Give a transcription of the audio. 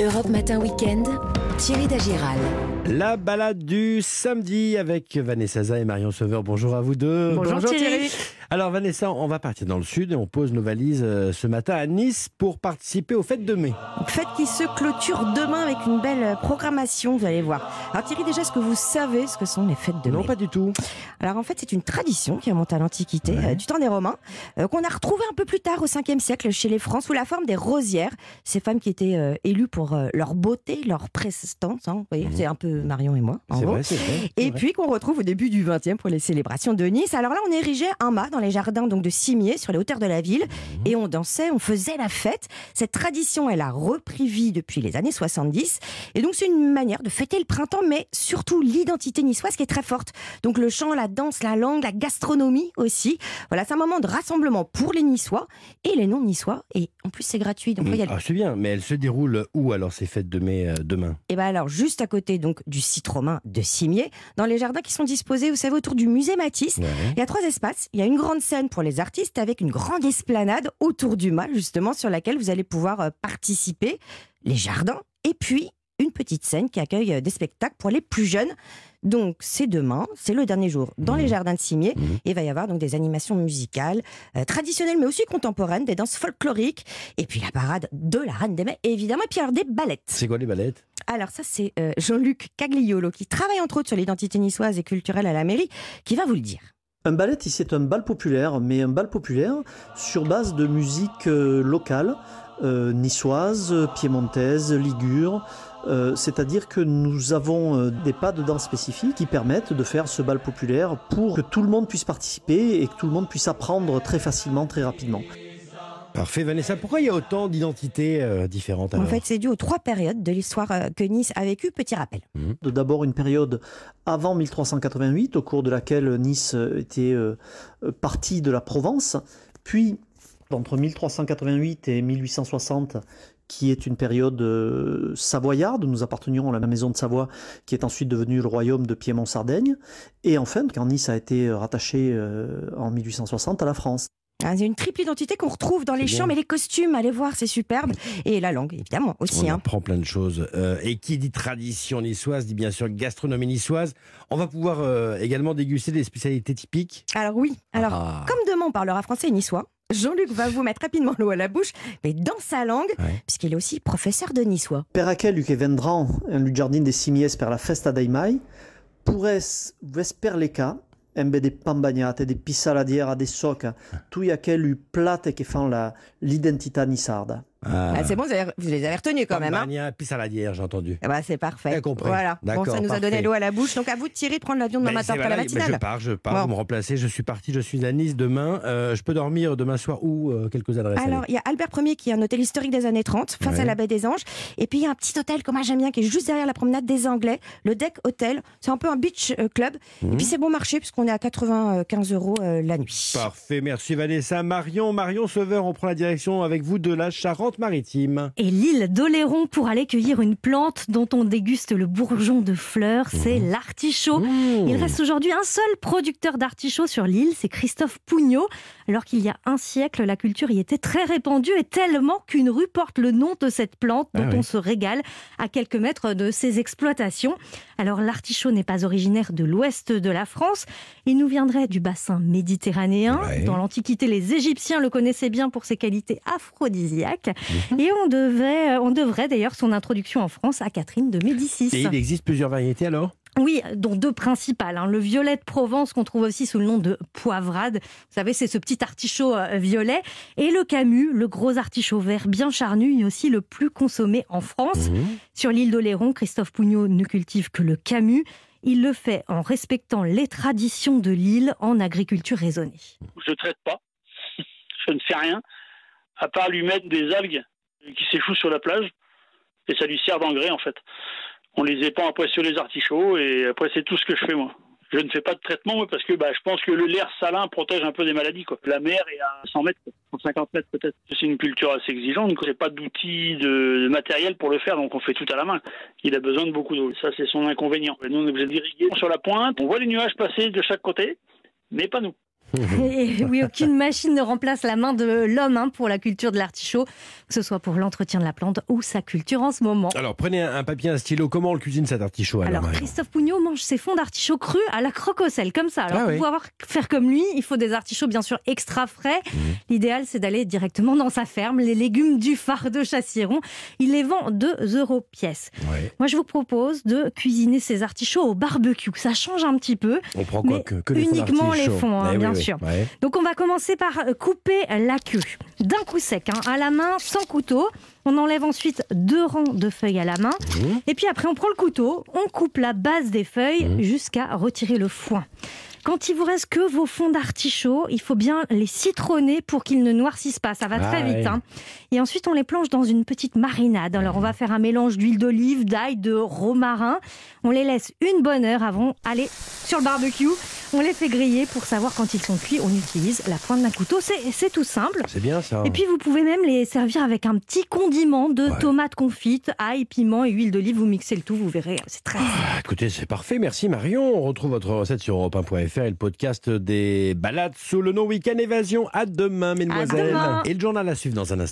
Europe Matin Weekend, Thierry Dagiral. La balade du samedi avec Vanessa Zah et Marion Sauveur. Bonjour à vous deux. Bonjour, Thierry. Alors Vanessa, on va partir dans le sud et on pose nos valises euh, ce matin à Nice pour participer aux fêtes de mai. Fête qui se clôture demain avec une belle euh, programmation, vous allez voir. Alors Thierry, déjà, est-ce que vous savez ce que sont les fêtes de Non, mai pas du tout. Alors en fait, c'est une tradition qui remonte à l'Antiquité, Ouais. euh, du temps des Romains, euh, qu'on a retrouvée un peu plus tard au 5e siècle chez les Francs sous la forme des rosières. Ces femmes qui étaient euh, élues pour leur beauté, leur prestance. hein, vous voyez, c'est un peu Marion et moi. en C'est gros. vrai, c'est vrai. Et vrai. puis qu'on retrouve au début du 20e pour les célébrations de Nice. Alors là, on érigeait un mât dans les jardins donc de Cimier sur les hauteurs de la ville et on dansait, on faisait la fête. Cette tradition, elle a repris vie depuis les années 70 et donc c'est une manière de fêter le printemps mais surtout l'identité niçoise qui est très forte. Donc le chant, la danse, la langue, la gastronomie aussi. Voilà, c'est un moment de rassemblement pour les Niçois et les non-niçois et en plus c'est gratuit. Donc a Ah, c'est bien, mais elles se déroulent où alors ces fêtes de mai euh, demain? Et bien alors, juste à côté donc du site romain de Cimier, dans les jardins qui sont disposés, vous savez, autour du musée Matisse, Ouais. il y a trois espaces. Il y a une grande scène pour les artistes avec une grande esplanade autour du mât, justement, sur laquelle vous allez pouvoir euh, participer. Les jardins. Et puis, une petite scène qui accueille euh, des spectacles pour les plus jeunes. Donc, c'est demain, c'est le dernier jour dans les jardins de Cimier. Mhm. Et il va y avoir donc des animations musicales, euh, traditionnelles mais aussi contemporaines, des danses folkloriques. Et puis la parade de la Reine des Mets, évidemment. Et puis alors des ballettes. C'est quoi les ballettes? Alors ça, c'est euh, Jean-Luc Cagliolo, qui travaille entre autres sur l'identité niçoise et culturelle à la mairie, qui va vous le dire. Un ballet, c'est un bal populaire, mais un bal populaire sur base de musique euh, locale, euh, niçoise, piémontaise, ligure. Euh, C'est-à-dire que nous avons des pas de danse spécifiques qui permettent de faire ce bal populaire pour que tout le monde puisse participer et que tout le monde puisse apprendre très facilement, très rapidement. Parfait Vanessa, pourquoi il y a autant d'identités euh, différentes En fait, c'est dû aux trois périodes de l'histoire euh, que Nice a vécu. Petit rappel. De D'abord une période avant 1388, au cours de laquelle Nice euh, était euh, partie de la Provence, puis entre 1388 et 1860, qui est une période euh, savoyarde, nous appartenions à la maison de Savoie, qui est ensuite devenue le royaume de Piémont-Sardaigne, et enfin, quand Nice a été rattaché euh, en 1860 à la France. Ah, C'est une triple identité qu'on retrouve dans les chants, mais les costumes, allez voir, c'est superbe. Et la langue, évidemment, aussi. On hein. apprend plein de choses. Euh, et qui dit tradition niçoise dit bien sûr gastronomie niçoise. On va pouvoir euh, également déguster des spécialités typiques. Alors oui, alors Ah. comme demain on parlera français et niçois, Jean-Luc va vous mettre rapidement l'eau à la bouche, mais dans sa langue, Ouais. puisqu'il est aussi professeur de niçois. Per Luc et vendran un giardin des Simies per la festa dei mai, pures vesperleca, embe des pambagnate, des pissaladières, des soca, tout aquel plate qui font la l'identità nissarda. Ah, Ah, c'est bon, vous, avez- vous les avez retenus quand même. Hein puis saladière, j'ai entendu. Eh ben, c'est parfait. Bien compris. Voilà. Bon, ça nous a donné l'eau à la bouche. Donc à vous de tirer, de prendre l'avion demain matin après la matinale. je pars, je pars, Bon. vous me remplacez, je suis parti, je suis à Nice demain. Euh, je peux dormir demain soir ou euh, quelques adresses Alors, il y a Albert Ier qui est un hôtel historique des années 30, face Ouais. à la baie des Anges. Et puis, il y a un petit hôtel que moi j'aime bien, qui est juste derrière la promenade des Anglais, le Deck Hotel. C'est un peu un beach euh, club. Mhm. Et puis, c'est bon marché, puisqu'on est à 95 euros euh, la nuit. Parfait, merci Vanessa. Marion, Marion Sauveur, on prend la direction avec vous de la Charente-Maritime. Et l'île d'Oléron pour aller cueillir une plante dont on déguste le bourgeon de fleurs, c'est l'artichaut. Mmh. Il reste aujourd'hui un seul producteur d'artichauts sur l'île, c'est Christophe Pougnot. Alors qu'il y a un siècle, la culture y était très répandue et tellement qu'une rue porte le nom de cette plante dont Ah oui. on se régale à quelques mètres de ses exploitations. Alors l'artichaut n'est pas originaire de l'ouest de la France, il nous viendrait du bassin méditerranéen. Ouais. Dans l'Antiquité, les Égyptiens le connaissaient bien pour ses qualités aphrodisiaques. Mhm. Et on, devait, on devrait d'ailleurs son introduction en France à Catherine de Médicis. Et il existe plusieurs variétés alors? Oui, dont deux principales. hein. Le violet de Provence, qu'on trouve aussi sous le nom de poivrade. Vous savez, c'est ce petit artichaut euh, violet. Et le camus, le gros artichaut vert bien charnu et aussi le plus consommé en France. Mmh. Sur l'île d'Oléron, Christophe Pougnot ne cultive que le camus. Il le fait en respectant les traditions de l'île en agriculture raisonnée. je traite pas. je ne fais rien, à part lui mettre des algues qui s'échouent sur la plage, et ça lui sert d'engrais en fait. On les épand après sur les artichauts, et après c'est tout ce que je fais moi. Je ne fais pas de traitement parce que bah, je pense que le l'air salin protège un peu des maladies. Quoi. La mer est à 100 mètres, quoi, 150 mètres peut-être. C'est une culture assez exigeante, donc j'ai pas d'outils, de, matériel pour le faire, donc on fait tout à la main. Il a besoin de beaucoup d'eau. Ça c'est son inconvénient. Nous on est obligé d'irriguer sur la pointe. On voit les nuages passer de chaque côté, mais pas nous. Et oui, aucune machine ne remplace la main de l'homme hein, pour la culture de l'artichaut, que ce soit pour l'entretien de la plante ou sa culture en ce moment. Alors prenez un, un papier, un stylo. Comment on le cuisine cet artichaut alors, Alors, Christophe Pougnot mange ses fonds d'artichaut crus à la croque au sel, comme ça. Alors, Ah pour oui. pouvoir faire comme lui, il faut des artichauts bien sûr extra frais. Mhm. L'idéal, c'est d'aller directement dans sa ferme. Les légumes du phare de Chassiron, il les vend 2 euros pièce. Ouais. Moi, je vous propose de cuisiner ces artichauts au barbecue. Ça change un petit peu. On prend quoi Mais que, que les fonds uniquement les fonds, hein, Eh bien oui. Sûr. Ouais. Donc on va commencer par euh, couper la queue d'un coup sec, hein, à la main, sans couteau. On enlève ensuite deux rangs de feuilles à la main. Mhm. Et puis après, on prend le couteau, on coupe la base des feuilles Mhm. jusqu'à retirer le foin. Quand il vous reste que vos fonds d'artichaut, il faut bien les citronner pour qu'ils ne noircissent pas. Ça va Ah très vite. hein. Et ensuite, on les plonge dans une petite marinade. Alors, on va faire un mélange d'huile d'olive, d'ail, de romarin. On les laisse une bonne heure avant d'aller sur le barbecue. On les fait griller pour savoir quand ils sont cuits. On utilise la pointe d'un couteau. C'est tout simple. C'est bien ça. Et puis vous pouvez même les servir avec un petit condiment de Ouais. tomates confites, ail, piment et huile d'olive. Vous mixez le tout, vous verrez, c'est très Ah, écoutez, c'est parfait. Merci Marion. On retrouve votre recette sur europe1.fr et le podcast des balades sous le nom Week-end Évasion. À demain, mesdemoiselles. demain. Et le journal à suivre dans un instant.